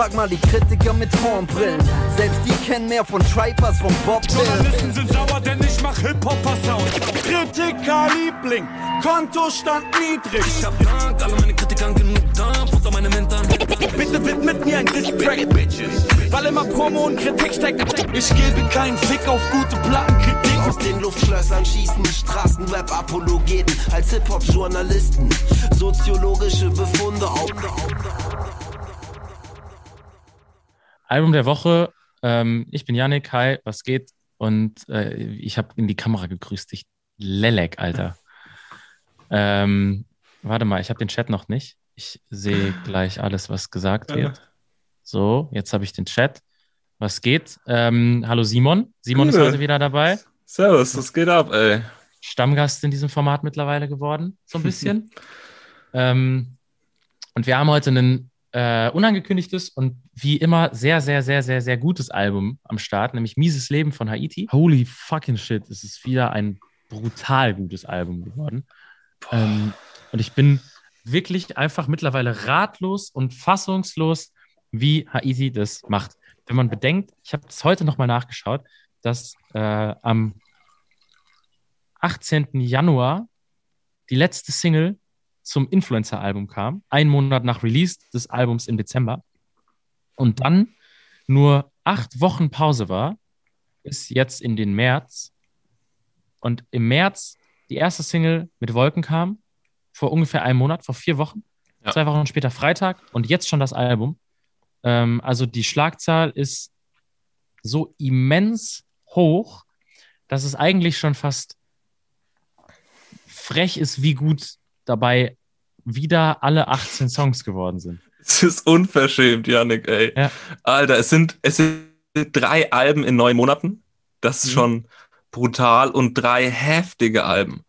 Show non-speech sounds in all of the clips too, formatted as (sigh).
Frag mal die Kritiker mit Hornbrillen. Selbst die kennen mehr von Tripe als von Bob Journalisten sind sauer, denn ich mach Hip-Hopper-Sound. Kritiker-Liebling, Kontostand niedrig. Ich hab Dank, alle meine Kritikern genug Dampf unter meine Mentern. Bitte widmet mir ein Distrack, Bitches. Weil immer Promo und Kritik steckt. Ich gebe keinen Fick auf gute Plattenkritik. Aus den Luftschlössern schießen Straßenrap-Apologeten als Hip-Hop-Journalisten. Soziologische Befunde auf. Album der Woche. Ähm, ich bin Yannick. Hi, was geht? Und äh, ich habe in die Kamera gegrüßt. Ich Lelek, Alter. Ähm, warte mal, ich habe den Chat noch nicht. Ich sehe gleich alles, was gesagt wird. So, jetzt habe ich den Chat. Was geht? Ähm, hallo Simon. Simon ist Gute. heute wieder dabei. Servus, was geht ab, ey? Stammgast in diesem Format mittlerweile geworden, so ein bisschen. (laughs) ähm, und wir haben heute ein äh, unangekündigtes und wie immer sehr, sehr, sehr, sehr, sehr gutes Album am Start, nämlich Mieses Leben von Haiti. Holy fucking shit, es ist wieder ein brutal gutes Album geworden. Ähm, und ich bin wirklich einfach mittlerweile ratlos und fassungslos, wie Haiti das macht. Wenn man bedenkt, ich habe es heute nochmal nachgeschaut, dass äh, am 18. Januar die letzte Single zum Influencer-Album kam, einen Monat nach Release des Albums im Dezember. Und dann nur acht Wochen Pause war, bis jetzt in den März. Und im März die erste Single mit Wolken kam, vor ungefähr einem Monat, vor vier Wochen. Ja. Zwei Wochen später Freitag und jetzt schon das Album. Ähm, also die Schlagzahl ist so immens hoch, dass es eigentlich schon fast frech ist, wie gut dabei wieder alle 18 Songs geworden sind. Es ist unverschämt, Yannick, ey. Ja. Alter, es sind, es sind drei Alben in neun Monaten. Das ist Mhm. schon brutal und drei heftige Alben.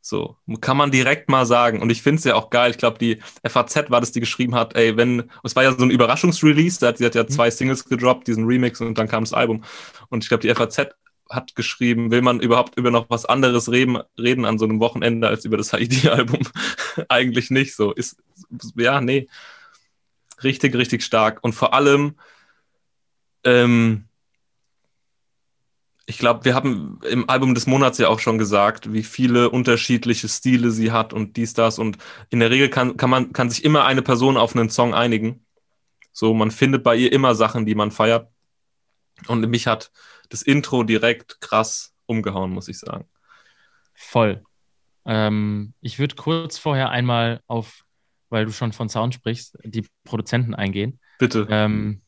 So, kann man direkt mal sagen. Und ich finde es ja auch geil. Ich glaube, die FAZ war das, die geschrieben hat, ey, wenn, es war ja so ein Überraschungsrelease, da hat, sie hat ja zwei Singles gedroppt, diesen Remix und dann kam das Album. Und ich glaube, die FAZ hat geschrieben, will man überhaupt über noch was anderes reden, reden an so einem Wochenende als über das Haiti-Album? (laughs) Eigentlich nicht so. Ist, ja, nee. Richtig, richtig stark. Und vor allem, ähm, ich glaube, wir haben im Album des Monats ja auch schon gesagt, wie viele unterschiedliche Stile sie hat und dies, das. Und in der Regel kann, kann man, kann sich immer eine Person auf einen Song einigen. So, man findet bei ihr immer Sachen, die man feiert. Und mich hat das Intro direkt krass umgehauen, muss ich sagen. Voll. Ähm, ich würde kurz vorher einmal auf, weil du schon von Sound sprichst, die Produzenten eingehen. Bitte. Ähm,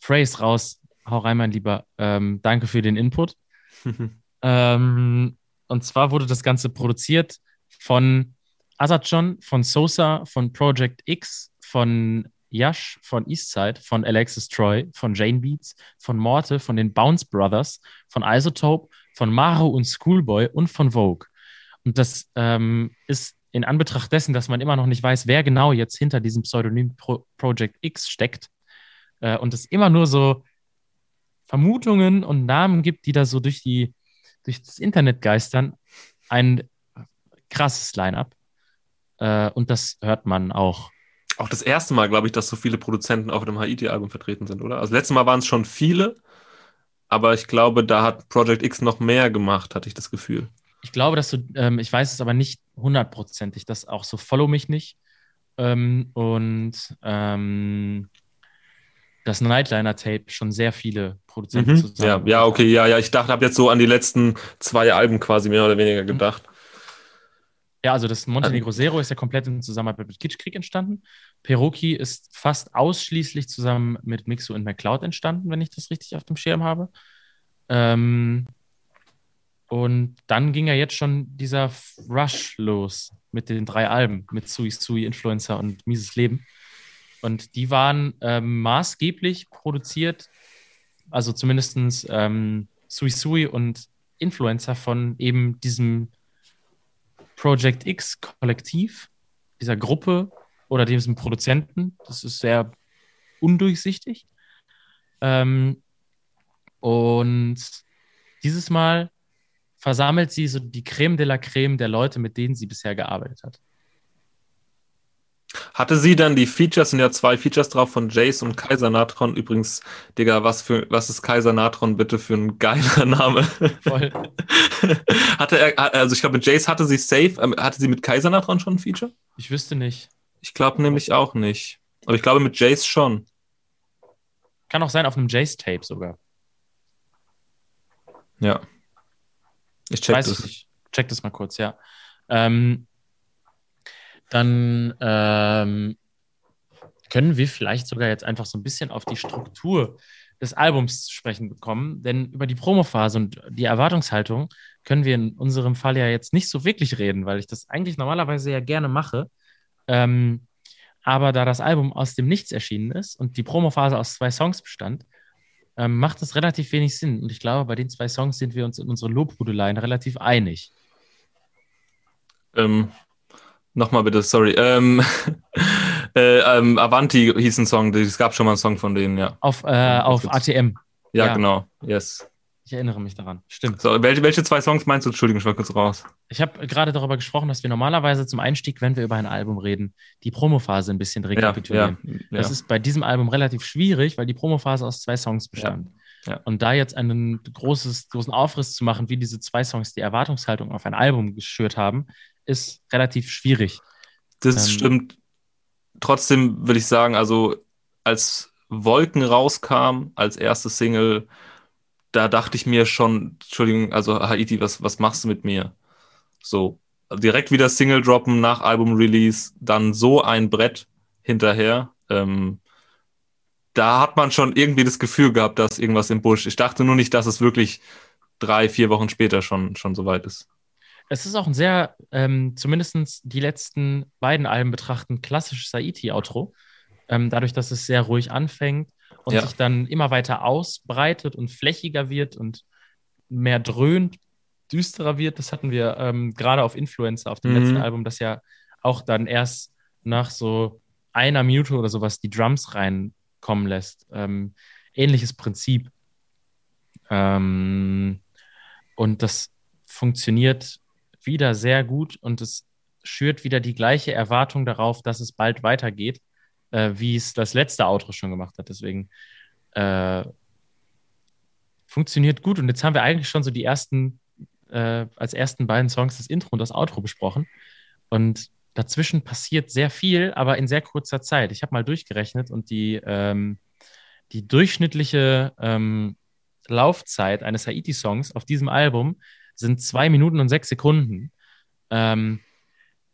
Phrase raus, hau rein, mein Lieber. Ähm, danke für den Input. (laughs) Ähm, und zwar wurde das Ganze produziert von Azadjon, von Sosa, von Project X, von Yash, von Eastside, von Alexis Troy, von Jane Beats, von Morte, von den Bounce Brothers, von Isotope, von Maro und Schoolboy und von Vogue. Und das ähm, ist in Anbetracht dessen, dass man immer noch nicht weiß, wer genau jetzt hinter diesem Pseudonym Pro Project X steckt äh, und es immer nur so Vermutungen und Namen gibt, die da so durch die durch das Internet geistern, ein krasses Line-up. Äh, und das hört man auch. Auch das erste Mal, glaube ich, dass so viele Produzenten auf dem Haiti-Album vertreten sind, oder? Also letztes Mal waren es schon viele, aber ich glaube, da hat Project X noch mehr gemacht, hatte ich das Gefühl. Ich glaube, dass du, ähm, ich weiß es aber nicht hundertprozentig, dass auch so Follow mich nicht ähm, und ähm, das Nightliner-Tape schon sehr viele Produzenten Mhm. zusammen. Ja, ja, okay, ja, ja. Ich dachte, habe jetzt so an die letzten zwei Alben quasi mehr oder weniger gedacht. Ja, also das Montenegro Zero ist ja komplett in Zusammenarbeit mit Kitschkrieg entstanden. Peroki ist fast ausschließlich zusammen mit Mixo und McCloud entstanden, wenn ich das richtig auf dem Schirm habe. Ähm, und dann ging ja jetzt schon dieser Rush los mit den drei Alben, mit Sui Sui, Influencer und Mieses Leben. Und die waren ähm, maßgeblich produziert, also zumindest ähm, Sui Sui und Influencer von eben diesem Project X Kollektiv, dieser Gruppe oder diesem Produzenten. Das ist sehr undurchsichtig. Ähm, und dieses Mal versammelt sie so die Creme de la Creme der Leute, mit denen sie bisher gearbeitet hat. Hatte sie dann die Features, sind ja zwei Features drauf von Jace und Kaiser Natron. Übrigens, Digga, was für was ist Kaiser Natron bitte für ein geiler Name? Voll. (laughs) hatte er, also ich glaube, mit Jace hatte sie safe, ähm, hatte sie mit Kaiser Natron schon ein Feature? Ich wüsste nicht. Ich glaube nämlich auch nicht. Aber ich glaube mit Jace schon. Kann auch sein auf einem Jace-Tape sogar. Ja. Ich check Weiß das. ich. Check das mal kurz, ja. Ähm, dann ähm, können wir vielleicht sogar jetzt einfach so ein bisschen auf die Struktur des Albums zu sprechen bekommen, denn über die Promophase und die Erwartungshaltung können wir in unserem Fall ja jetzt nicht so wirklich reden, weil ich das eigentlich normalerweise ja gerne mache. Ähm, aber da das Album aus dem Nichts erschienen ist und die Promophase aus zwei Songs bestand, ähm, macht es relativ wenig Sinn. Und ich glaube, bei den zwei Songs sind wir uns in unseren Lobhudeleien relativ einig. Ähm, Nochmal bitte, sorry. Ähm, (laughs) äh, ähm, Avanti hieß ein Song, es gab schon mal einen Song von denen, ja. Auf, äh, auf. ATM. Ja, Ja. genau. Yes. Ich erinnere mich daran. Stimmt. So, welche, welche zwei Songs meinst du? Entschuldigung, ich war kurz raus. Ich habe gerade darüber gesprochen, dass wir normalerweise zum Einstieg, wenn wir über ein Album reden, die Promophase ein bisschen Ja, rekapitulieren. ja, Das ist bei diesem Album relativ schwierig, weil die Promophase aus zwei Songs bestand. Ja. Und da jetzt einen großes, großen Aufriss zu machen, wie diese zwei Songs die Erwartungshaltung auf ein Album geschürt haben, ist relativ schwierig. Das Ähm, stimmt. Trotzdem will ich sagen, also als Wolken rauskam, als erste Single, da dachte ich mir schon, Entschuldigung, also Haiti, was, was machst du mit mir? So, direkt wieder Single droppen nach Album-Release, dann so ein Brett hinterher. Ähm, da hat man schon irgendwie das Gefühl gehabt, dass irgendwas im Busch. Ich dachte nur nicht, dass es wirklich drei, vier Wochen später schon, schon so weit ist. Es ist auch ein sehr, ähm, zumindest die letzten beiden Alben betrachten, klassisches Saiti-Outro. Ähm, dadurch, dass es sehr ruhig anfängt und Ja. sich dann immer weiter ausbreitet und flächiger wird und mehr dröhnt, düsterer wird. Das hatten wir ähm, gerade auf Influencer, auf dem Mhm. letzten Album, das ja auch dann erst nach so einer Minute oder sowas die Drums reinkommen lässt. Ähm, ähnliches Prinzip. Ähm, und das funktioniert wieder sehr gut und es schürt wieder die gleiche Erwartung darauf, dass es bald weitergeht, äh, wie es das letzte Outro schon gemacht hat. Deswegen äh, funktioniert gut. Und jetzt haben wir eigentlich schon so die ersten, äh, als ersten beiden Songs das Intro und das Outro besprochen. Und dazwischen passiert sehr viel, aber in sehr kurzer Zeit. Ich habe mal durchgerechnet und die, ähm, die durchschnittliche ähm, Laufzeit eines Haiti-Songs auf diesem Album sind zwei Minuten und sechs Sekunden. Ähm,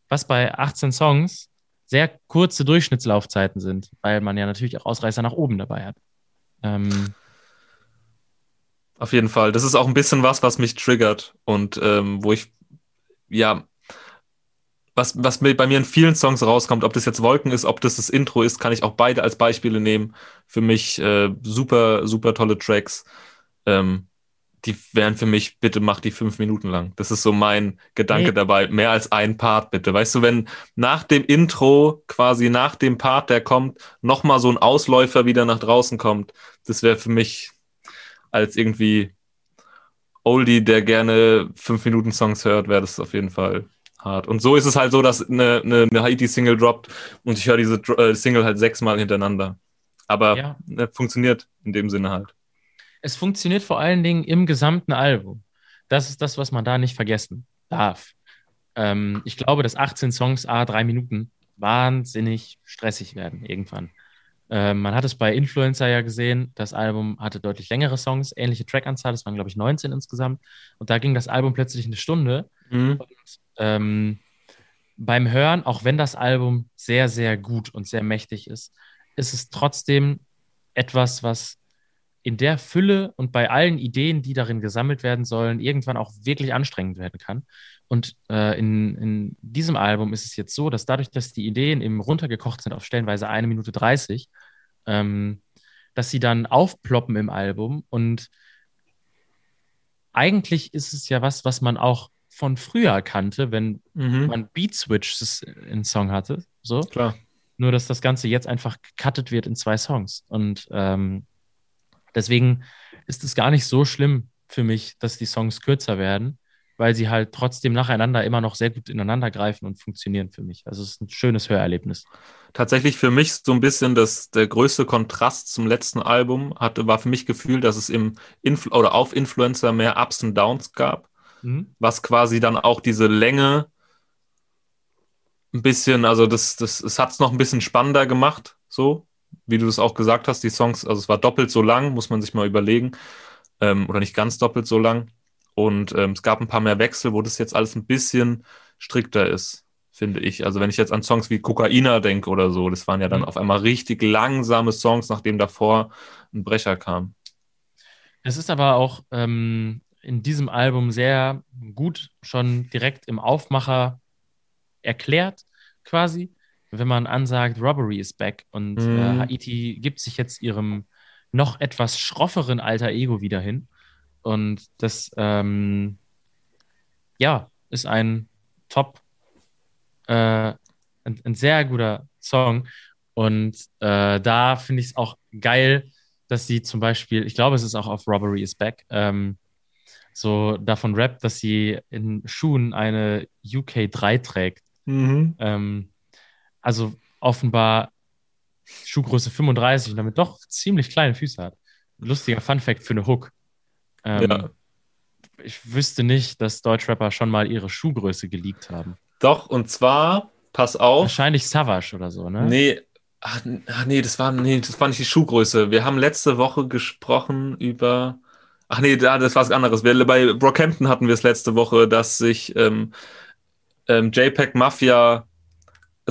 was bei 18 Songs sehr kurze Durchschnittslaufzeiten sind, weil man ja natürlich auch Ausreißer nach oben dabei hat. Ähm, Auf jeden Fall. Das ist auch ein bisschen was, was mich triggert und ähm, wo ich, ja, was, was bei mir in vielen Songs rauskommt, ob das jetzt Wolken ist, ob das das Intro ist, kann ich auch beide als Beispiele nehmen. Für mich äh, super, super tolle Tracks. Ähm, die wären für mich, bitte mach die fünf Minuten lang. Das ist so mein Gedanke Nee. dabei. Mehr als ein Part, bitte. Weißt du, wenn nach dem Intro, quasi nach dem Part, der kommt, nochmal so ein Ausläufer wieder nach draußen kommt, das wäre für mich als irgendwie Oldie, der gerne fünf Minuten Songs hört, wäre das auf jeden Fall hart. Und so ist es halt so, dass eine, eine, eine Haiti-Single droppt und ich höre diese äh, Single halt sechsmal hintereinander. Aber Ja. ne, funktioniert in dem Sinne halt. Es funktioniert vor allen Dingen im gesamten Album. Das ist das, was man da nicht vergessen darf. Ähm, ich glaube, dass 18 Songs, a drei Minuten, wahnsinnig stressig werden irgendwann. Ähm, man hat es bei Influencer ja gesehen, das Album hatte deutlich längere Songs, ähnliche Trackanzahl, das waren, glaube ich, 19 insgesamt. Und da ging das Album plötzlich eine Stunde. Und ähm, beim Hören, auch wenn das Album sehr, sehr gut und sehr mächtig ist, ist es trotzdem etwas, was in der Fülle und bei allen Ideen, die darin gesammelt werden sollen, irgendwann auch wirklich anstrengend werden kann. Und äh, in, in diesem Album ist es jetzt so, dass dadurch, dass die Ideen eben runtergekocht sind auf stellenweise eine Minute 30, ähm, dass sie dann aufploppen im Album und eigentlich ist es ja was, was man auch von früher kannte, wenn Mhm. man Beat Switches in Song hatte. So. Klar. Nur, dass das Ganze jetzt einfach gecuttet wird in zwei Songs. Und ähm, deswegen ist es gar nicht so schlimm für mich, dass die Songs kürzer werden. weil sie halt trotzdem nacheinander immer noch sehr gut ineinander greifen und funktionieren für mich. Also es ist ein schönes Hörerlebnis. Tatsächlich für mich so ein bisschen das, der größte Kontrast zum letzten Album hatte, war für mich Gefühl, dass es im Influ oder auf Influencer mehr Ups und Downs gab, Mhm. was quasi dann auch diese Länge ein bisschen, also das, das, es hat es noch ein bisschen spannender gemacht, so, wie du das auch gesagt hast, die Songs, also es war doppelt so lang, muss man sich mal überlegen, ähm, oder nicht ganz doppelt so lang. Und ähm, es gab ein paar mehr Wechsel, wo das jetzt alles ein bisschen strikter ist, finde ich. Also wenn ich jetzt an Songs wie Kokaina denke oder so, das waren ja dann Mhm. auf einmal richtig langsame Songs, nachdem davor ein Brecher kam. Es ist aber auch ähm, in diesem Album sehr gut schon direkt im Aufmacher erklärt, quasi, wenn man ansagt, Robbery is back und Mhm. äh, Haiti gibt sich jetzt ihrem noch etwas schrofferen alter Ego wieder hin. Und das, ähm, ja, ist ein Top, äh, ein, ein sehr guter Song. Und äh, da finde ich es auch geil, dass sie zum Beispiel, ich glaube, es ist auch auf Robbery is Back, ähm, so davon rappt, dass sie in Schuhen eine UK3 trägt. Ähm, also offenbar Schuhgröße 35 und damit doch ziemlich kleine Füße hat. Lustiger Funfact für eine Hook. Ähm, Ja. Ich wüsste nicht, dass Deutschrapper schon mal ihre Schuhgröße geleakt haben. Doch, und zwar, pass auf. Wahrscheinlich Savage oder so, ne? Nee, ach, ach nee, das war, nee, das war nicht die Schuhgröße. Wir haben letzte Woche gesprochen über. Ach nee, da, das war was anderes. Wir, bei Brockhampton hatten wir es letzte Woche, dass sich ähm, ähm, JPEG Mafia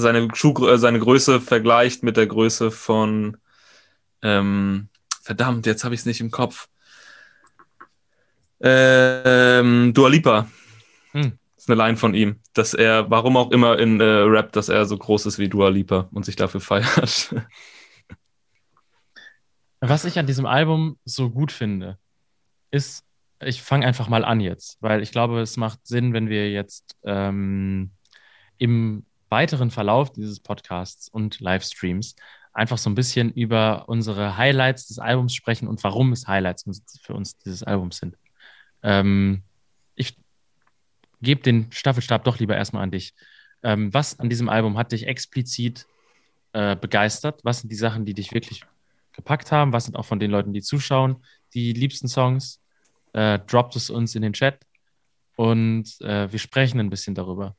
seine, Schuhgrö äh, seine Größe vergleicht mit der Größe von. Ähm, verdammt, jetzt habe ich es nicht im Kopf. Ähm, Dua Lipa. Hm. Das ist eine Line von ihm, dass er, warum auch immer in äh, Rap, dass er so groß ist wie Dua Lipa und sich dafür feiert. (laughs) Was ich an diesem Album so gut finde, ist, ich fange einfach mal an jetzt, weil ich glaube, es macht Sinn, wenn wir jetzt ähm, im weiteren Verlauf dieses Podcasts und Livestreams einfach so ein bisschen über unsere Highlights des Albums sprechen und warum es Highlights für uns dieses Albums sind. Ähm, ich gebe den Staffelstab doch lieber erstmal an dich. Ähm, was an diesem Album hat dich explizit äh, begeistert? Was sind die Sachen, die dich wirklich gepackt haben? Was sind auch von den Leuten, die zuschauen, die liebsten Songs? Äh, droppt es uns in den Chat und äh, wir sprechen ein bisschen darüber.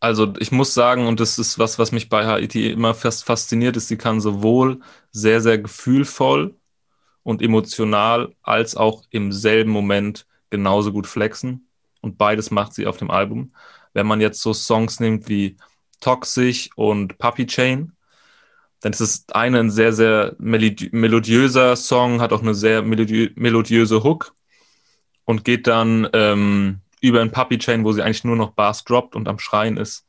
Also ich muss sagen, und das ist was, was mich bei Haiti immer fast fasziniert, ist, sie kann sowohl sehr, sehr gefühlvoll und emotional als auch im selben Moment genauso gut flexen. Und beides macht sie auf dem Album. Wenn man jetzt so Songs nimmt wie Toxic und Puppy Chain, dann ist es eine ein sehr, sehr melodi melodiöser Song, hat auch eine sehr melodi melodiöse Hook und geht dann ähm, über ein Puppy Chain, wo sie eigentlich nur noch Bars droppt und am Schreien ist.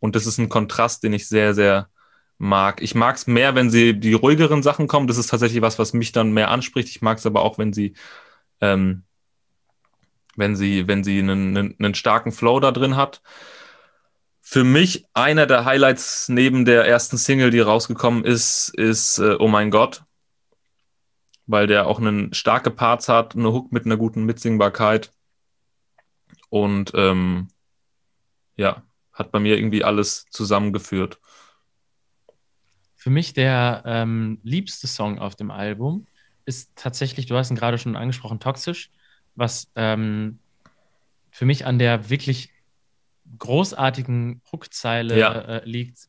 Und das ist ein Kontrast, den ich sehr, sehr mag. Ich mag es mehr, wenn sie die ruhigeren Sachen kommen. Das ist tatsächlich was, was mich dann mehr anspricht. Ich mag es aber auch, wenn sie, ähm, wenn sie, wenn sie einen, einen, einen starken Flow da drin hat. Für mich einer der Highlights neben der ersten Single, die rausgekommen ist, ist äh, Oh mein Gott, weil der auch einen starke Parts hat, eine Hook mit einer guten Mitsingbarkeit und ähm, ja, hat bei mir irgendwie alles zusammengeführt. Für mich der ähm, liebste Song auf dem Album ist tatsächlich, du hast ihn gerade schon angesprochen, Toxisch, was ähm, für mich an der wirklich großartigen Hookzeile Ja. äh, liegt.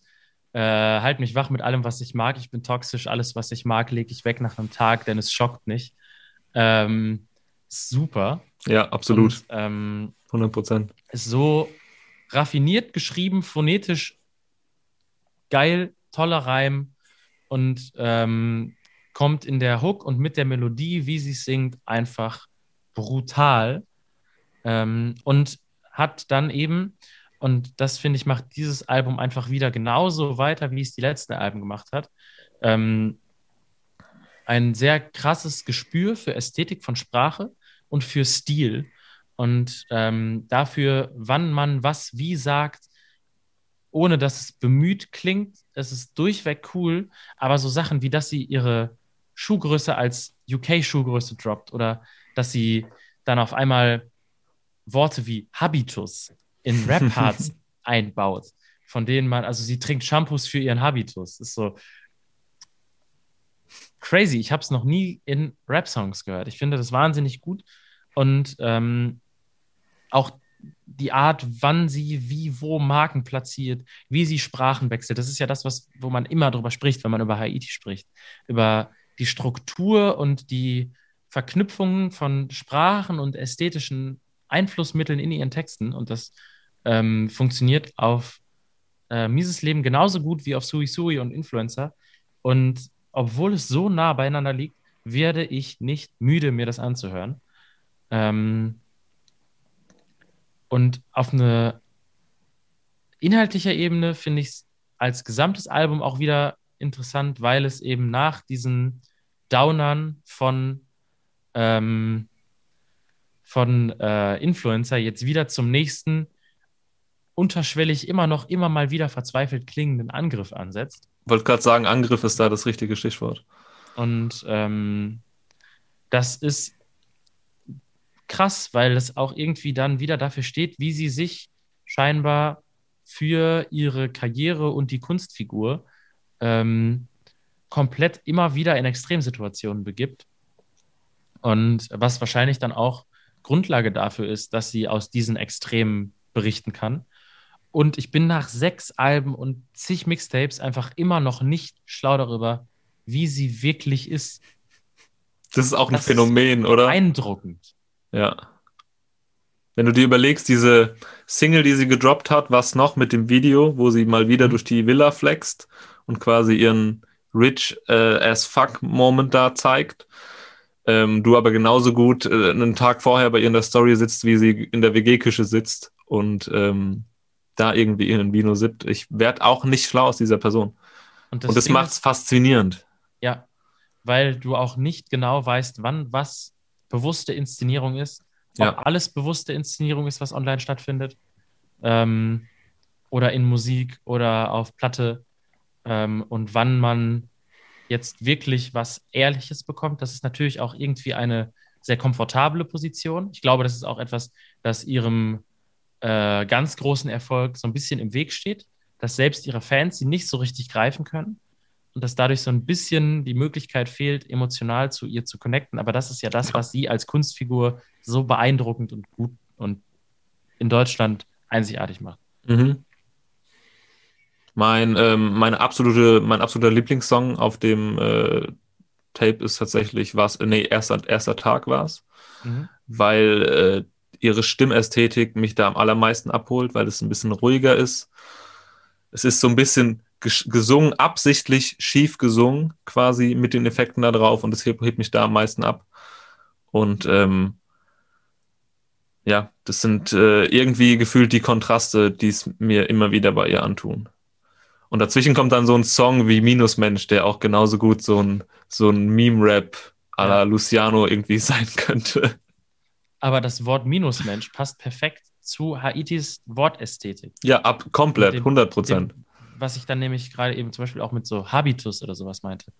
Äh, halt mich wach mit allem, was ich mag. Ich bin toxisch. Alles, was ich mag, lege ich weg nach einem Tag, denn es schockt nicht. Ähm, super. Ja, absolut, Und, ähm, 100 Prozent. so raffiniert geschrieben, phonetisch geil, toller Reim und ähm, kommt in der Hook und mit der Melodie, wie sie singt, einfach brutal. Ähm, und hat dann eben, und das finde ich, macht dieses Album einfach wieder genauso weiter, wie es die letzten Alben gemacht hat, ähm, ein sehr krasses Gespür für Ästhetik von Sprache und für Stil und ähm, dafür, wann man was wie sagt, ohne dass es bemüht klingt. Es ist durchweg cool, aber so Sachen wie, dass sie ihre Schuhgröße als UK-Schuhgröße droppt oder dass sie dann auf einmal Worte wie Habitus in (laughs) Rap-Parts einbaut, von denen man, also sie trinkt Shampoos für ihren Habitus. Ist so crazy. Ich habe es noch nie in Rap-Songs gehört. Ich finde das wahnsinnig gut. Und ähm, auch die Art, wann sie wie wo Marken platziert, wie sie Sprachen wechselt. Das ist ja das, was, wo man immer drüber spricht, wenn man über Haiti spricht. Über die Struktur und die Verknüpfungen von Sprachen und ästhetischen Einflussmitteln in ihren Texten. Und das ähm, funktioniert auf äh, Mises Leben genauso gut wie auf Sui Sui und Influencer. Und obwohl es so nah beieinander liegt, werde ich nicht müde, mir das anzuhören. Ähm, und auf eine inhaltlicher Ebene finde ich es als gesamtes Album auch wieder interessant, weil es eben nach diesen Downern von, ähm, von äh, Influencer jetzt wieder zum nächsten unterschwellig immer noch immer mal wieder verzweifelt klingenden Angriff ansetzt. Wollte gerade sagen, Angriff ist da das richtige Stichwort. Und ähm, das ist krass, weil es auch irgendwie dann wieder dafür steht, wie sie sich scheinbar für ihre Karriere und die Kunstfigur ähm, komplett immer wieder in Extremsituationen begibt. Und was wahrscheinlich dann auch Grundlage dafür ist, dass sie aus diesen Extremen berichten kann. Und ich bin nach sechs Alben und zig Mixtapes einfach immer noch nicht schlau darüber, wie sie wirklich ist. Das ist auch ein das Phänomen, oder? Beeindruckend. Ja. Wenn du dir überlegst, diese Single, die sie gedroppt hat, was noch mit dem Video, wo sie mal wieder mhm. durch die Villa flext und quasi ihren rich äh, as fuck Moment da zeigt. Ähm, du aber genauso gut äh, einen Tag vorher bei ihr in der Story sitzt, wie sie in der WG-Küche sitzt und ähm, da irgendwie in ein Vino sippt. Ich werde auch nicht schlau aus dieser Person. Und das, und das macht es faszinierend. Ja, weil du auch nicht genau weißt, wann was bewusste Inszenierung ist, ob ja. alles bewusste Inszenierung ist, was online stattfindet, ähm, oder in Musik oder auf Platte ähm, und wann man jetzt wirklich was Ehrliches bekommt. Das ist natürlich auch irgendwie eine sehr komfortable Position. Ich glaube, das ist auch etwas, das ihrem äh, ganz großen Erfolg so ein bisschen im Weg steht, dass selbst ihre Fans sie nicht so richtig greifen können und dass dadurch so ein bisschen die Möglichkeit fehlt, emotional zu ihr zu connecten. Aber das ist ja das, was sie als Kunstfigur so beeindruckend und gut und in Deutschland einzigartig macht. Mhm. Mein, ähm, meine absolute, mein absoluter Lieblingssong auf dem äh, Tape ist tatsächlich was, nee, erster, erster Tag war es, mhm. weil äh, ihre Stimmästhetik mich da am allermeisten abholt, weil es ein bisschen ruhiger ist. Es ist so ein bisschen gesungen, absichtlich schief gesungen, quasi mit den Effekten da drauf und das hebt, hebt mich da am meisten ab. Und ähm, ja, das sind äh, irgendwie gefühlt die Kontraste, die es mir immer wieder bei ihr antun. Und dazwischen kommt dann so ein Song wie Minusmensch, der auch genauso gut so ein, so ein Meme-Rap à la ja. Luciano irgendwie (laughs) sein könnte. Aber das Wort Minusmensch passt perfekt zu Haitis Wortästhetik. Ja, ab, komplett, dem, 100 Prozent was ich dann nämlich gerade eben zum Beispiel auch mit so Habitus oder sowas meinte.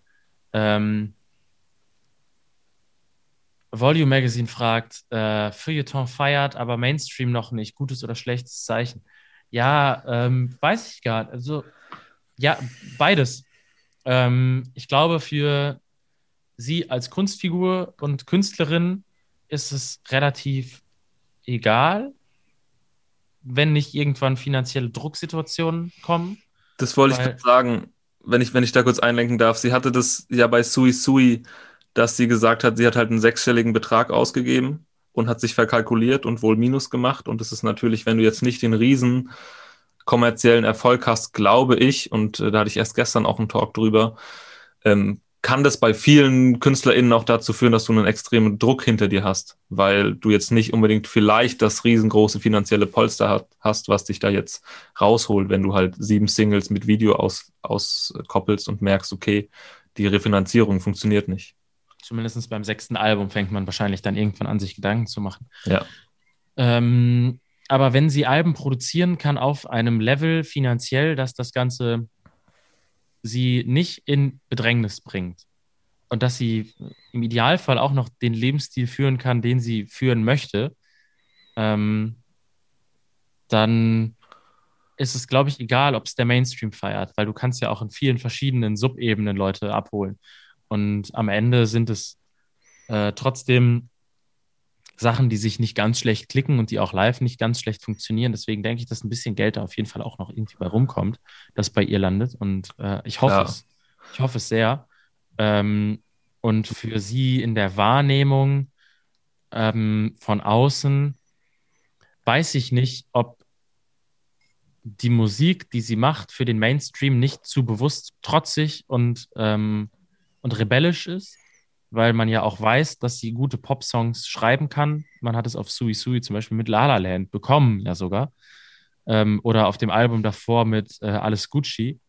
Ähm, Volume Magazine fragt, äh, Feuilleton feiert, aber Mainstream noch nicht. Gutes oder schlechtes Zeichen? Ja, ähm, weiß ich gar nicht. Also, ja, beides. Ähm, ich glaube, für sie als Kunstfigur und Künstlerin ist es relativ egal, wenn nicht irgendwann finanzielle Drucksituationen kommen. Das wollte Weil, ich sagen, wenn ich, wenn ich da kurz einlenken darf. Sie hatte das ja bei Sui Sui, dass sie gesagt hat, sie hat halt einen sechsstelligen Betrag ausgegeben und hat sich verkalkuliert und wohl Minus gemacht. Und das ist natürlich, wenn du jetzt nicht den riesen kommerziellen Erfolg hast, glaube ich, und äh, da hatte ich erst gestern auch einen Talk drüber, ähm, kann das bei vielen KünstlerInnen auch dazu führen, dass du einen extremen Druck hinter dir hast, weil du jetzt nicht unbedingt vielleicht das riesengroße finanzielle Polster hat, hast, was dich da jetzt rausholt, wenn du halt sieben Singles mit Video aus, auskoppelst und merkst, okay, die Refinanzierung funktioniert nicht. Zumindest beim sechsten Album fängt man wahrscheinlich dann irgendwann an, sich Gedanken zu machen. Ja. Ähm, aber wenn sie Alben produzieren kann auf einem Level finanziell, dass das Ganze sie nicht in Bedrängnis bringt und dass sie im Idealfall auch noch den Lebensstil führen kann, den sie führen möchte, ähm, dann ist es, glaube ich, egal, ob es der Mainstream feiert, weil du kannst ja auch in vielen verschiedenen Subebenen Leute abholen. Und am Ende sind es äh, trotzdem Sachen, die sich nicht ganz schlecht klicken und die auch live nicht ganz schlecht funktionieren. Deswegen denke ich, dass ein bisschen Geld da auf jeden Fall auch noch irgendwie bei rumkommt, das bei ihr landet. Und äh, ich hoffe Ja. es. Ich hoffe es sehr. Ähm, und für sie in der Wahrnehmung ähm, von außen weiß ich nicht, ob die Musik, die sie macht, für den Mainstream nicht zu bewusst trotzig und, ähm, und rebellisch ist, weil man ja auch weiß, dass sie gute Popsongs schreiben kann. Man hat es auf Sui Sui zum Beispiel mit La La Land bekommen, ja sogar. Ähm, oder auf dem Album davor mit äh, Alles Gucci,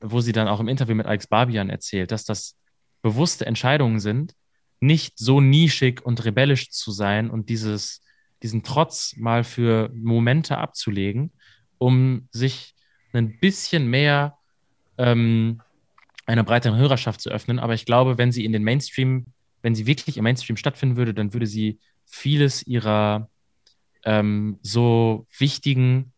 wo sie dann auch im Interview mit Alex Barbian erzählt, dass das bewusste Entscheidungen sind, nicht so nischig und rebellisch zu sein und dieses, diesen Trotz mal für Momente abzulegen, um sich ein bisschen mehr ähm, einer breiteren Hörerschaft zu öffnen. Aber ich glaube, wenn sie in den Mainstream, wenn sie wirklich im Mainstream stattfinden würde, dann würde sie vieles ihrer ähm, so wichtigen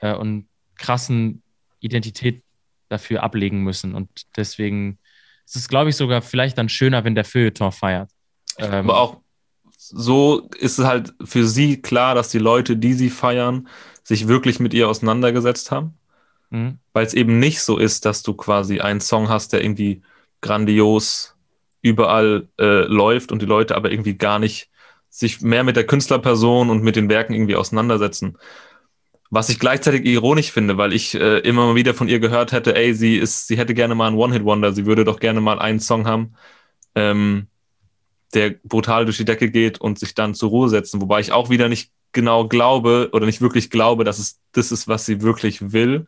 äh, und krassen Identität dafür ablegen müssen. Und deswegen ist es, glaube ich, sogar vielleicht dann schöner, wenn der Feuilleton feiert. Ähm, Aber auch so ist es halt für sie klar, dass die Leute, die sie feiern, sich wirklich mit ihr auseinandergesetzt haben. Mh, Weil es eben nicht so ist, dass du quasi einen Song hast, der irgendwie grandios überall äh, läuft und die Leute aber irgendwie gar nicht sich mehr mit der Künstlerperson und mit den Werken irgendwie auseinandersetzen. Was ich gleichzeitig ironisch finde, weil ich äh, immer mal wieder von ihr gehört hätte, ey, sie ist, sie hätte gerne mal einen One-Hit-Wonder, sie würde doch gerne mal einen Song haben, ähm, der brutal durch die Decke geht und sich dann zur Ruhe setzen. Wobei ich auch wieder nicht genau glaube oder nicht wirklich glaube, dass es das ist, was sie wirklich will.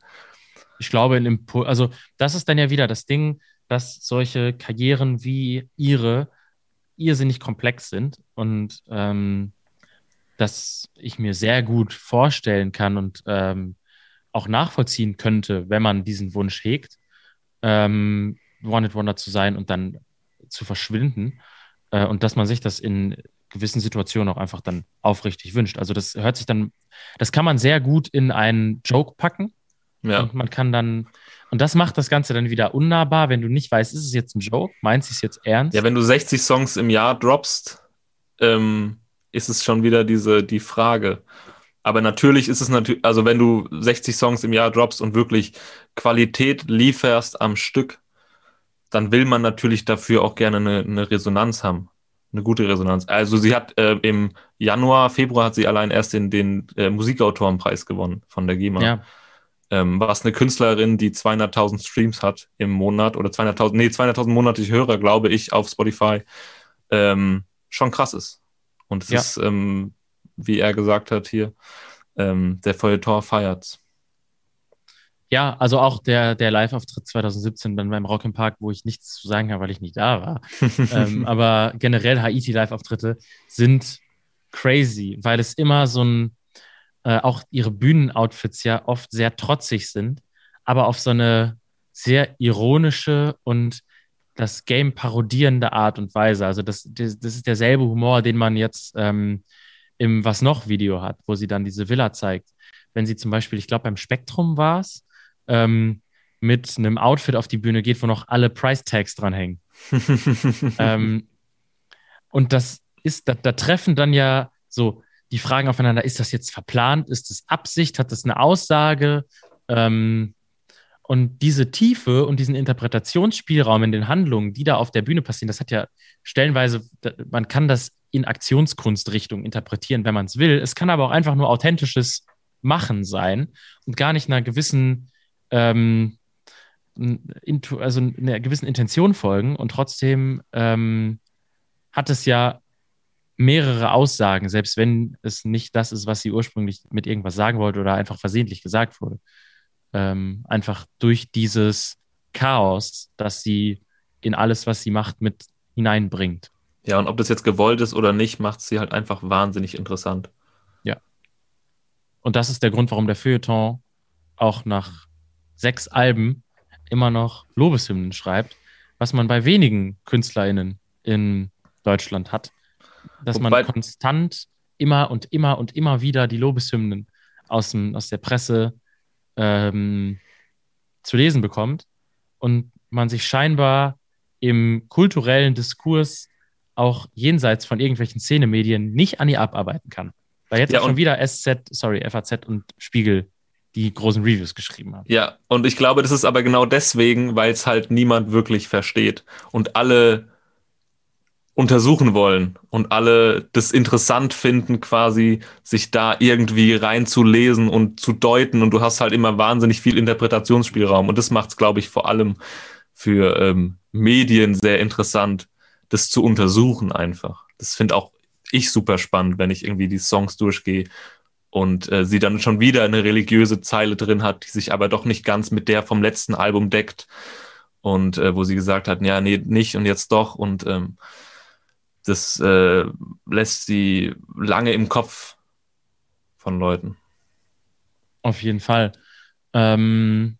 Ich glaube, in Impul also das ist dann ja wieder das Ding, dass solche Karrieren wie ihre irrsinnig komplex sind und ähm, dass ich mir sehr gut vorstellen kann und ähm, auch nachvollziehen könnte, wenn man diesen Wunsch hegt, ähm, One-Hit Wonder zu sein und dann zu verschwinden äh, und dass man sich das in gewissen Situationen auch einfach dann aufrichtig wünscht. Also das hört sich dann, das kann man sehr gut in einen Joke packen, Ja. und man kann dann, und das macht das Ganze dann wieder unnahbar, wenn du nicht weißt, ist es jetzt ein Joke? Meinst du es jetzt ernst? Ja, wenn du 60 Songs im Jahr droppst, ähm, ist es schon wieder diese, die Frage. Aber natürlich ist es natürlich, also wenn du 60 Songs im Jahr droppst und wirklich Qualität lieferst am Stück, dann will man natürlich dafür auch gerne eine, eine Resonanz haben. Eine gute Resonanz. Also sie hat äh, im Januar, Februar hat sie allein erst den, den äh, Musikautorenpreis gewonnen von der GEMA. ja, ähm, was eine Künstlerin, die 200.000 Streams hat im Monat oder 200.000, nee, 200.000 monatliche Hörer, glaube ich, auf Spotify, ähm, schon krass ist. Und es Ja. ist, ähm, wie er gesagt hat hier, ähm, der Feuilleton feiert's. ja, also auch der, der Live-Auftritt 2017 dann beim Rock im Park, wo ich nichts zu sagen habe, weil ich nicht da war. (laughs) ähm, aber generell Haiti-Live-Auftritte sind crazy, weil es immer so ein, äh, auch ihre Bühnenoutfits ja oft sehr trotzig sind, aber auf so eine sehr ironische und das Game parodierende Art und Weise. Also das, das, das ist derselbe Humor, den man jetzt ähm, im Was noch Video hat, wo sie dann diese Villa zeigt. Wenn sie zum Beispiel, ich glaube beim Spektrum war es, ähm, mit einem Outfit auf die Bühne geht, wo noch alle Price Tags dranhängen. (laughs) ähm, und das ist, da, da treffen dann ja so die Fragen aufeinander, ist das jetzt verplant, ist das Absicht, hat das eine Aussage? Ähm, und diese Tiefe und diesen Interpretationsspielraum in den Handlungen, die da auf der Bühne passieren, das hat ja stellenweise, man kann das in Aktionskunstrichtung interpretieren, wenn man es will. Es kann aber auch einfach nur authentisches Machen sein und gar nicht einer gewissen, ähm, also einer gewissen Intention folgen. Und trotzdem ähm, hat es ja mehrere Aussagen, selbst wenn es nicht das ist, was sie ursprünglich mit irgendwas sagen wollte oder einfach versehentlich gesagt wurde. Ähm, einfach durch dieses Chaos, das sie in alles, was sie macht, mit hineinbringt. ja, und ob das jetzt gewollt ist oder nicht, macht sie halt einfach wahnsinnig interessant. Und das ist der Grund, warum der Feuilleton auch nach sechs Alben immer noch Lobeshymnen schreibt, was man bei wenigen KünstlerInnen in Deutschland hat. Dass Wobei- man konstant immer und immer und immer wieder die Lobeshymnen aus, dem, aus der Presse ähm, zu lesen bekommt und man sich scheinbar im kulturellen Diskurs auch jenseits von irgendwelchen Szenemedien nicht an ihr abarbeiten kann. Weil jetzt Ja, schon wieder SZ, sorry, FAZ und Spiegel die großen Reviews geschrieben haben. Ja, und ich glaube, das ist aber genau deswegen, weil es halt niemand wirklich versteht und alle untersuchen wollen und alle das interessant finden, quasi sich da irgendwie reinzulesen und zu deuten. Und du hast halt immer wahnsinnig viel Interpretationsspielraum. Und das macht es, glaube ich, vor allem für ähm, Medien sehr interessant, das zu untersuchen einfach. Das finde auch ich super spannend, wenn ich irgendwie die Songs durchgehe und äh, sie dann schon wieder eine religiöse Zeile drin hat, die sich aber doch nicht ganz mit der vom letzten Album deckt und äh, wo sie gesagt hat, ja, nee, nicht und jetzt doch. Und ähm, das äh, lässt sie lange im Kopf von Leuten. Auf jeden Fall. Ähm,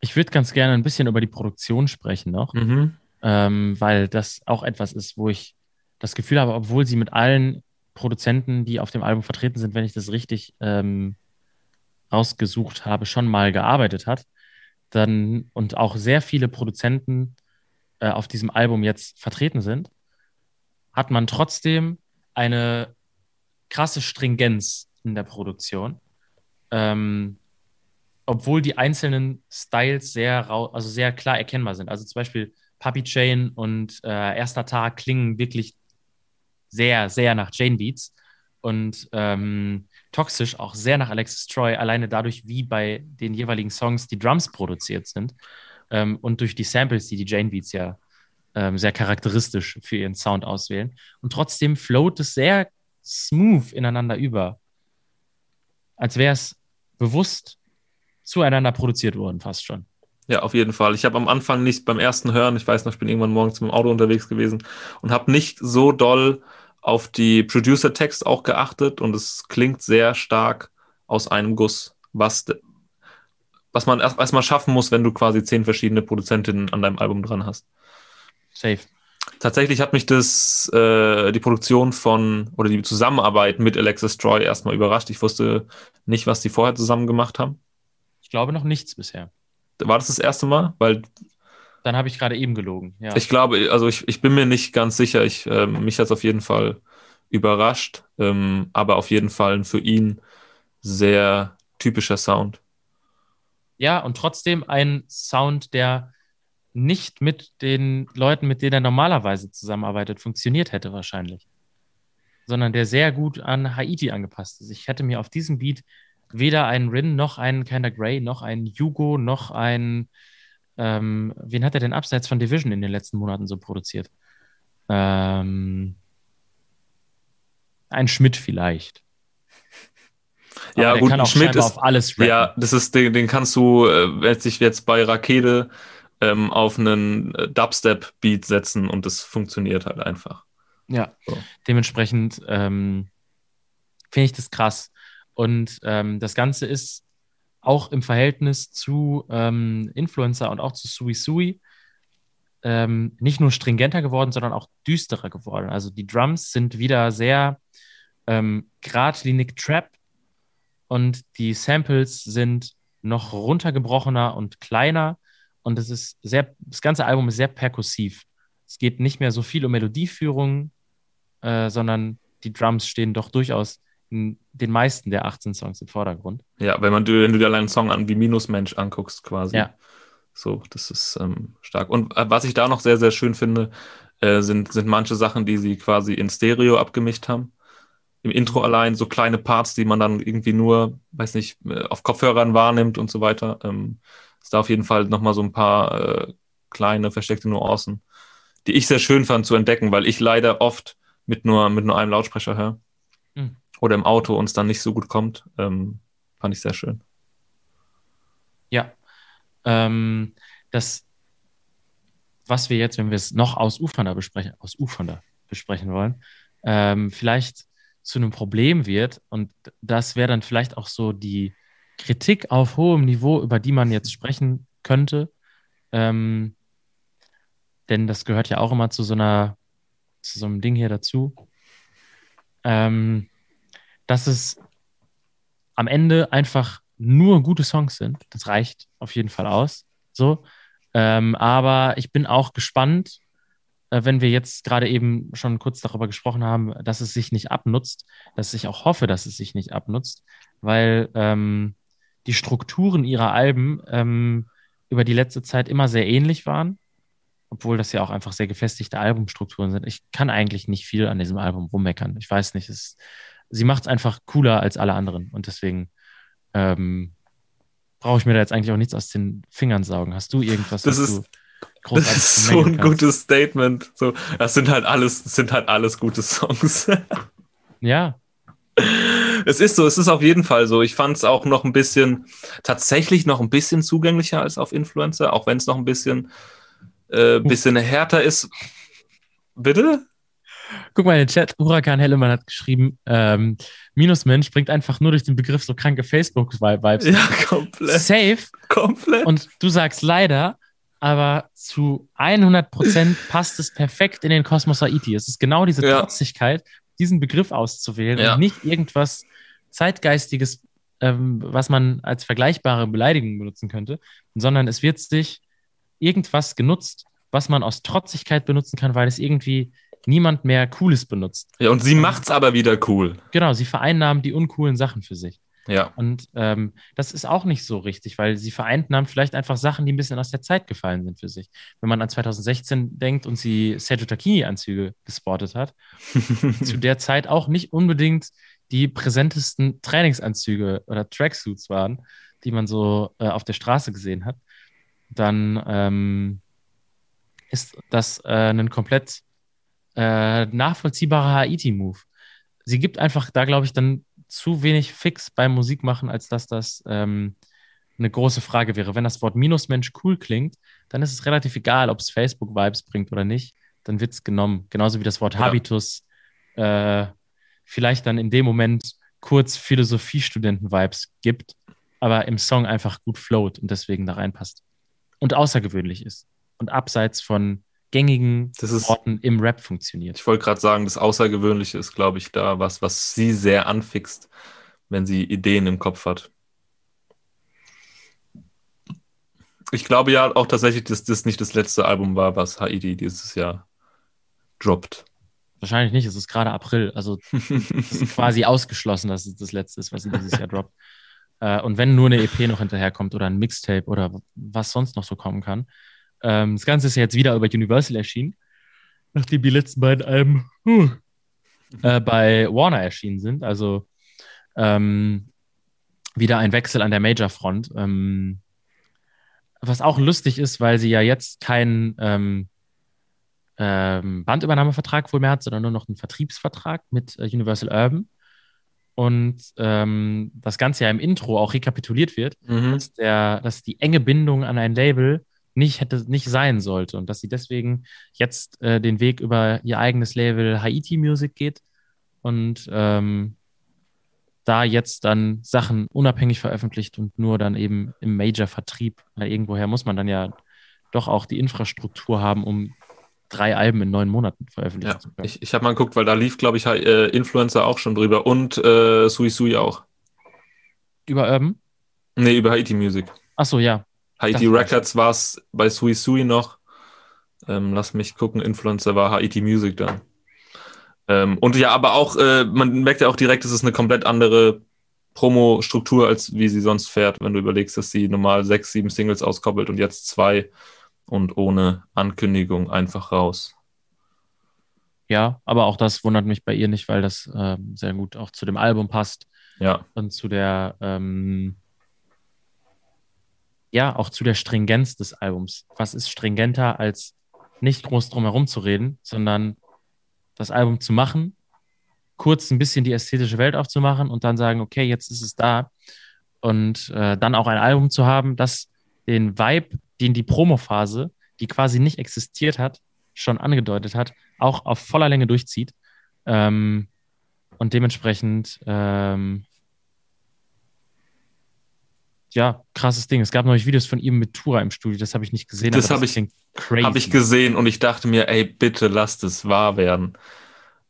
ich würde ganz gerne ein bisschen über die Produktion sprechen noch, Mhm. ähm, weil das auch etwas ist, wo ich das Gefühl habe, obwohl sie mit allen Produzenten, die auf dem Album vertreten sind, wenn ich das richtig ähm, rausgesucht habe, schon mal gearbeitet hat, dann und auch sehr viele Produzenten äh, auf diesem Album jetzt vertreten sind, hat man trotzdem eine krasse Stringenz in der Produktion. Ähm, obwohl die einzelnen Styles sehr, also sehr klar erkennbar sind. Also zum Beispiel Puppy Chain und äh, Erster Tag klingen wirklich sehr, sehr nach Jane Beats und ähm, Toxisch auch sehr nach Alexis Troy, alleine dadurch, wie bei den jeweiligen Songs die Drums produziert sind ähm, und durch die Samples, die die Jane Beats ja ähm, sehr charakteristisch für ihren Sound auswählen. Und trotzdem float es sehr smooth ineinander über, als wäre es bewusst zueinander produziert worden, fast schon. Ja, auf jeden Fall. Ich habe am Anfang nicht beim ersten Hören, ich weiß noch, ich bin irgendwann morgens mit dem Auto unterwegs gewesen und habe nicht so doll auf die Producer-Text auch geachtet und es klingt sehr stark aus einem Guss, was, was man erst erstmal schaffen muss, wenn du quasi zehn verschiedene Produzentinnen an deinem Album dran hast. Safe. Tatsächlich hat mich das, äh, die Produktion von oder die Zusammenarbeit mit Alexis Troy erstmal überrascht. Ich wusste nicht, was die vorher zusammen gemacht haben. Ich glaube noch nichts bisher. War das das erste Mal? Weil Dann habe ich gerade eben gelogen. Ja. Ich glaube, also ich, ich bin mir nicht ganz sicher. Ich, ähm, mich hat es auf jeden Fall überrascht, ähm, aber auf jeden Fall ein für ihn sehr typischer Sound. ja, und trotzdem ein Sound, der nicht mit den Leuten, mit denen er normalerweise zusammenarbeitet, funktioniert hätte wahrscheinlich. Sondern der sehr gut an Haiti angepasst ist. Ich hätte mir auf diesem Beat weder einen Rin, noch einen Kinda Grey, noch einen Hugo, noch einen, ähm, wen hat er denn abseits von Division in den letzten Monaten so produziert? Ähm, ein Schmidt vielleicht. Aber Ja, gut, kann ein auch Schmidt ist- auf alles rappen. Ja, das ist den, den kannst du äh, letztlich jetzt bei Rakete ähm, auf einen äh, Dubstep-Beat setzen und das funktioniert halt einfach. Ja, So. dementsprechend ähm, finde ich das krass. Und ähm, das Ganze ist auch im Verhältnis zu ähm, Influencer und auch zu Sui Sui ähm, nicht nur stringenter geworden, sondern auch düsterer geworden. Also die Drums sind wieder sehr ähm, geradlinig Trap und die Samples sind noch runtergebrochener und kleiner und es ist sehr, das ganze Album ist sehr perkussiv. Es geht nicht mehr so viel um Melodieführung, äh, sondern die Drums stehen doch durchaus in den meisten der 18 Songs im Vordergrund. Ja, wenn man wenn du dir allein einen Song an wie Minusmensch anguckst, quasi. Ja. So, das ist ähm, stark. Und äh, was ich da noch sehr, sehr schön finde, äh, sind, sind manche Sachen, die sie quasi in Stereo abgemischt haben. Im Intro allein so kleine Parts, die man dann irgendwie nur, weiß nicht, äh, auf Kopfhörern wahrnimmt und so weiter. Ähm, ist da auf jeden Fall nochmal so ein paar äh, kleine, versteckte Nuancen, die ich sehr schön fand zu entdecken, weil ich leider oft mit nur, mit nur einem Lautsprecher höre. Hm. Oder im Auto und es dann nicht so gut kommt. Ähm, fand ich sehr schön. Ja. Ähm, das, was wir jetzt, wenn wir es noch ausufernder besprechen, ausufernder besprechen wollen, ähm, vielleicht zu einem Problem wird. Und das wäre dann vielleicht auch so die Kritik auf hohem Niveau, über die man jetzt sprechen könnte. Ähm, denn das gehört ja auch immer zu so einer, zu so einem Ding hier dazu. Ähm, dass es am Ende einfach nur gute Songs sind. Das reicht auf jeden Fall aus. So. Ähm, aber ich bin auch gespannt, äh, wenn wir jetzt gerade eben schon kurz darüber gesprochen haben, dass es sich nicht abnutzt, dass ich auch hoffe, dass es sich nicht abnutzt, weil ähm, die Strukturen ihrer Alben ähm, über die letzte Zeit immer sehr ähnlich waren, obwohl das ja auch einfach sehr gefestigte Albumstrukturen sind. Ich kann eigentlich nicht viel an diesem Album rummeckern. Ich weiß nicht, es, sie macht es einfach cooler als alle anderen und deswegen ähm, brauche ich mir da jetzt eigentlich auch nichts aus den Fingern saugen. Hast du irgendwas, das ist, (laughs) Das ist so ein gutes Statement. So, das sind halt alles, das sind halt alles gute Songs. Ja, (laughs) es ist so, es ist auf jeden Fall so. Ich fand es auch noch ein bisschen, tatsächlich noch ein bisschen zugänglicher als auf Influencer, auch wenn es noch ein bisschen, äh, bisschen härter ist. Bitte? Guck mal in den Chat, Huracan Hellemann hat geschrieben, ähm, Minusmensch bringt einfach nur durch den Begriff so kranke Facebook-Vibes. Ja, komplett. Safe. Komplett. Und du sagst leider, aber zu 100% passt es perfekt in den Kosmos Haiti. Es ist genau diese Ja. Trotzigkeit, diesen Begriff auszuwählen Ja. und nicht irgendwas Zeitgeistiges, ähm, was man als vergleichbare Beleidigung benutzen könnte, sondern es wird sich irgendwas genutzt, was man aus Trotzigkeit benutzen kann, weil es irgendwie niemand mehr Cooles benutzt. ja, und sie macht's aber wieder cool. Genau, sie vereinnahmen die uncoolen Sachen für sich. Ja. Und ähm, das ist auch nicht so richtig, weil sie vereinnahmen vielleicht einfach Sachen, die ein bisschen aus der Zeit gefallen sind für sich. Wenn man an 2016 denkt und sie Sergio Tacchini-Anzüge gespottet hat, (laughs) zu der Zeit auch nicht unbedingt die präsentesten Trainingsanzüge oder Tracksuits waren, die man so äh, auf der Straße gesehen hat, dann ähm, ist das äh, ein komplett äh, nachvollziehbarer Haiti-Move. Sie gibt einfach da, glaube ich, dann zu wenig Fix beim Musikmachen, als dass das ähm, eine große Frage wäre. Wenn das Wort Minusmensch cool klingt, dann ist es relativ egal, ob es Facebook-Vibes bringt oder nicht. Dann wird es genommen. Genauso wie das Wort Ja. Habitus äh, vielleicht dann in dem Moment kurz Philosophiestudenten-Vibes gibt, aber im Song einfach gut float und deswegen da reinpasst. Und außergewöhnlich ist. Und abseits von gängigen ist- Worten im Rap funktioniert. Ich wollte gerade sagen, das Außergewöhnliche ist, glaube ich, da was, was sie sehr anfixt, wenn sie Ideen im Kopf hat. Ich glaube ja auch tatsächlich, dass das nicht das letzte Album war, was Haiti dieses Jahr droppt. Wahrscheinlich nicht, es ist gerade April. Also es ist quasi (laughs) ausgeschlossen, dass es das letzte ist, was sie dieses Jahr droppt. Äh, und wenn nur eine EP noch hinterherkommt oder ein Mixtape oder was sonst noch so kommen kann. Ähm, das Ganze ist ja jetzt wieder über Universal erschienen, nachdem die letzten beiden Alben huh, äh, bei Warner erschienen sind. Also ähm, wieder ein Wechsel an der Major-Front. Ähm, was auch lustig ist, weil sie ja jetzt keinen ähm, Bandübernahmevertrag wohl mehr hat, sondern nur noch einen Vertriebsvertrag mit äh, Universal Urban. Und ähm, das Ganze ja im Intro auch rekapituliert wird, Mhm. dass, der, dass die enge Bindung an ein Label nicht hätte nicht sein sollte und dass sie deswegen jetzt äh, den Weg über ihr eigenes Label Haiti Music geht und ähm, da jetzt dann Sachen unabhängig veröffentlicht und nur dann eben im Major-Vertrieb. Weil irgendwoher muss man dann ja doch auch die Infrastruktur haben, um drei Alben in neun Monaten veröffentlichen Ja, zu können. ich, ich habe mal geguckt, weil da lief, glaube ich, äh, Influencer auch schon drüber und äh, Sui Sui auch. Über Urban? Nee, über Haiti Music. Achso, ja. Haiti Das Records war es bei Sui Sui noch. Ähm, lass mich gucken, Influencer war Haiti Music dann. Ähm, und ja, aber auch, äh, man merkt ja auch direkt, es ist eine komplett andere Promo-Struktur, als wie sie sonst fährt, wenn du überlegst, dass sie normal sechs, sieben Singles auskoppelt und jetzt zwei und ohne Ankündigung einfach raus. Ja, aber auch das wundert mich bei ihr nicht, weil das ähm, sehr gut auch zu dem Album passt Ja, und zu der, ähm, ja, auch zu der Stringenz des Albums. Was ist stringenter, als nicht groß drum herum zu reden, sondern das Album zu machen, kurz ein bisschen die ästhetische Welt aufzumachen und dann sagen, okay, jetzt ist es da. Und äh, dann auch ein Album zu haben, das den Vibe, den die Promophase, die quasi nicht existiert hat, schon angedeutet hat, auch auf voller Länge durchzieht. Ähm, und dementsprechend, ähm, ja, krasses Ding. Es gab neulich Videos von ihm mit Tura im Studio, das habe ich nicht gesehen. Das aber hab ich- habe ich gesehen und ich dachte mir, ey, bitte lasst es wahr werden.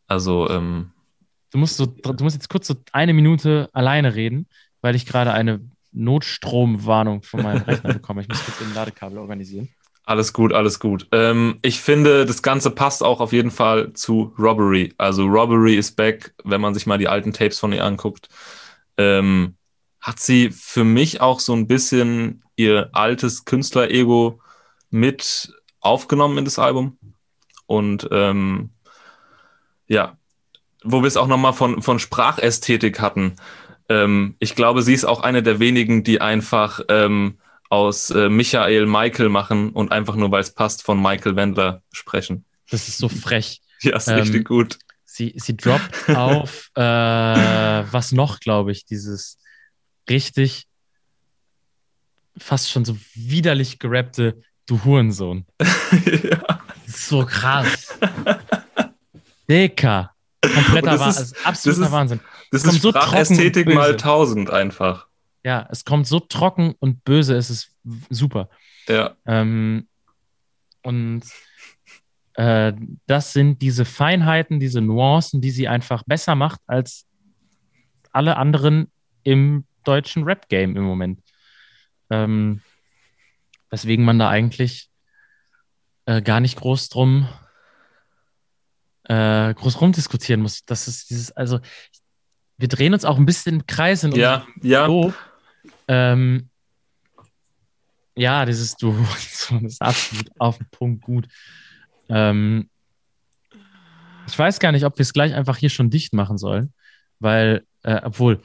Also, ähm, Du musst, so, du musst jetzt kurz so eine Minute alleine reden, weil ich gerade eine Notstromwarnung von meinem Rechner bekomme. Ich muss kurz ein Ladekabel organisieren. Alles gut, alles gut. Ähm, ich finde, das Ganze passt auch auf jeden Fall zu Robbery. Also Robbery is back, wenn man sich mal die alten Tapes von ihr anguckt. Ähm, hat sie für mich auch so ein bisschen ihr altes Künstler-Ego mit aufgenommen in das Album. Und ähm, ja, wo wir es auch nochmal von, von Sprachästhetik hatten. Ähm, ich glaube, sie ist auch eine der wenigen, die einfach ähm, aus äh, Michael Michael machen und einfach nur, weil es passt, von Michael Wendler sprechen. Das ist so frech. (laughs) Ja, ist Ähm, richtig gut. Sie, sie droppt auf, (laughs) äh, was noch, glaube ich, dieses richtig fast schon so widerlich gerappte Du Hurensohn. (laughs) ja. So krass. Dicker. Kompletter das Wahnsinn. absoluter Wahnsinn. Das Kommt ist so Sprachästhetik mal. 1000 einfach. Ja, es kommt so trocken und böse, es ist super. Ja, Ähm, und äh, das sind diese Feinheiten, diese Nuancen, die sie einfach besser macht als alle anderen im deutschen Rap-Game im Moment. Ähm, weswegen man da eigentlich äh, gar nicht groß drum äh, groß rumdiskutieren muss. Das ist dieses, also wir drehen uns auch ein bisschen im Kreis in ja, ja. so, ähm, ja, dieses Du, (laughs) das ist absolut auf den Punkt gut. Ähm, ich weiß gar nicht, ob wir es gleich einfach hier schon dicht machen sollen, weil, äh, obwohl,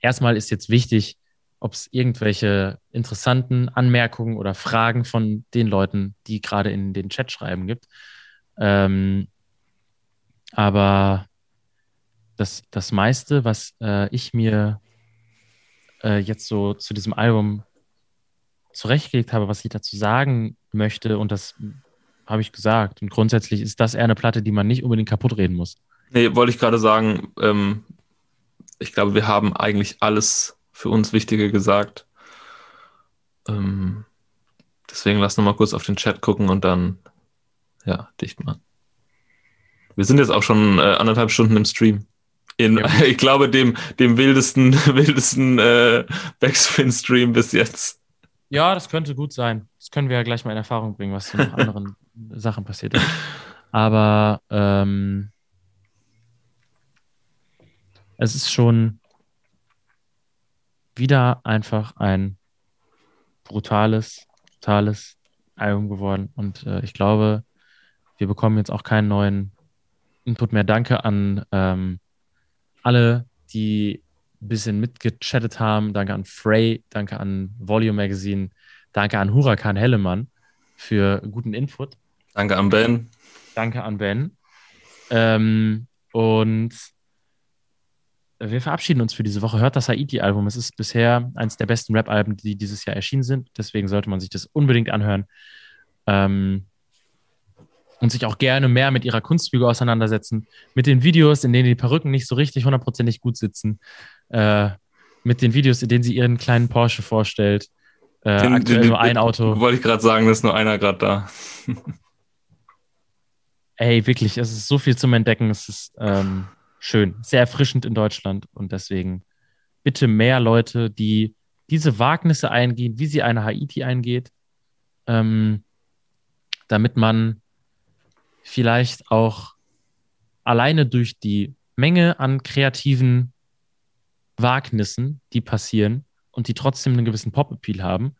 erstmal ist jetzt wichtig, ob es irgendwelche interessanten Anmerkungen oder Fragen von den Leuten, die gerade in den Chat schreiben, gibt. Ähm, aber das, das meiste, was äh, ich mir äh, jetzt so zu diesem Album zurechtgelegt habe, was ich dazu sagen möchte, und das habe ich gesagt. Und grundsätzlich ist das eher eine Platte, die man nicht unbedingt kaputt reden muss. Nee, wollte ich gerade sagen, ähm, ich glaube, wir haben eigentlich alles für uns Wichtige gesagt. Ähm, deswegen lass noch mal kurz auf den Chat gucken und dann, ja, dicht machen. Wir sind jetzt auch schon äh, anderthalb Stunden im Stream. In, Ja. (laughs) ich glaube, dem, dem wildesten, (laughs) wildesten äh, Backspin-Stream bis jetzt. Ja, das könnte gut sein. Das können wir ja gleich mal in Erfahrung bringen, was so noch (laughs) anderen Sachen passiert ist. Aber ähm, es ist schon wieder einfach ein brutales, brutales Album geworden. Und äh, ich glaube, wir bekommen jetzt auch keinen neuen Input mehr. Danke an ähm, alle, die ein bisschen mitgechattet haben. Danke an Frey, danke an Volume Magazine, danke an Huracan Hellemann für guten Input. Danke an Ben. Danke an Ben. Ähm, und wir verabschieden uns für diese Woche. Hört das Haiti-Album. Es ist bisher eines der besten Rap-Alben, die dieses Jahr erschienen sind. Deswegen sollte man sich das unbedingt anhören. Ähm, und sich auch gerne mehr mit ihrer Kunstfüge auseinandersetzen. Mit den Videos, in denen die Perücken nicht so richtig hundertprozentig gut sitzen. Äh, mit den Videos, in denen sie ihren kleinen Porsche vorstellt. Äh, Den- aktuell den- nur ein Auto. Wollte ich gerade sagen, da ist nur einer gerade da. Ey, wirklich, es ist so viel zum Entdecken. Es ist ähm, schön, sehr erfrischend in Deutschland und deswegen bitte mehr Leute, die diese Wagnisse eingehen, wie sie eine Haiti eingeht, ähm, damit man vielleicht auch alleine durch die Menge an kreativen Wagnissen, die passieren und die trotzdem einen gewissen Pop-Appeal haben,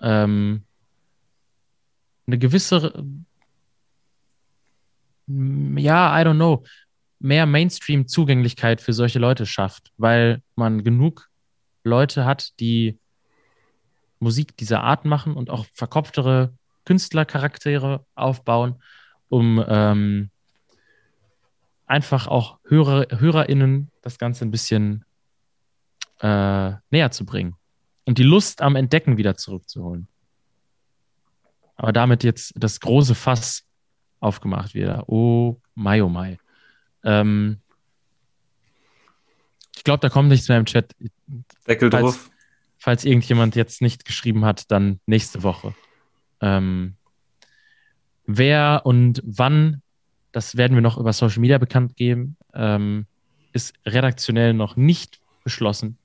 ähm, eine gewisse ja, I don't know, mehr Mainstream-Zugänglichkeit für solche Leute schafft, weil man genug Leute hat, die Musik dieser Art machen und auch verkopftere Künstlercharaktere aufbauen, um ähm, einfach auch Hörer, HörerInnen das Ganze ein bisschen äh, näher zu bringen und die Lust am Entdecken wieder zurückzuholen. Aber damit jetzt das große Fass aufgemacht wieder. Oh mai, oh mai. Ähm, ich glaube, da kommt nichts mehr im Chat. Deckel Falls- drauf. Falls irgendjemand jetzt nicht geschrieben hat, dann nächste Woche. Ähm, wer und wann, das werden wir noch über Social Media bekannt geben. Äh, Ähm, ist redaktionell noch nicht beschlossen,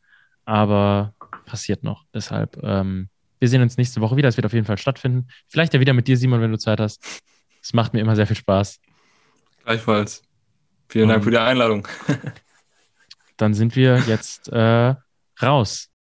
aber passiert noch. Deshalb, ähm, wir sehen uns nächste Woche wieder. Es wird auf jeden Fall stattfinden. Vielleicht ja wieder mit dir, Simon, wenn du Zeit hast. Es macht mir immer sehr viel Spaß. Gleichfalls. Vielen Dank Und- für die Einladung. (laughs) Dann sind wir jetzt äh, raus.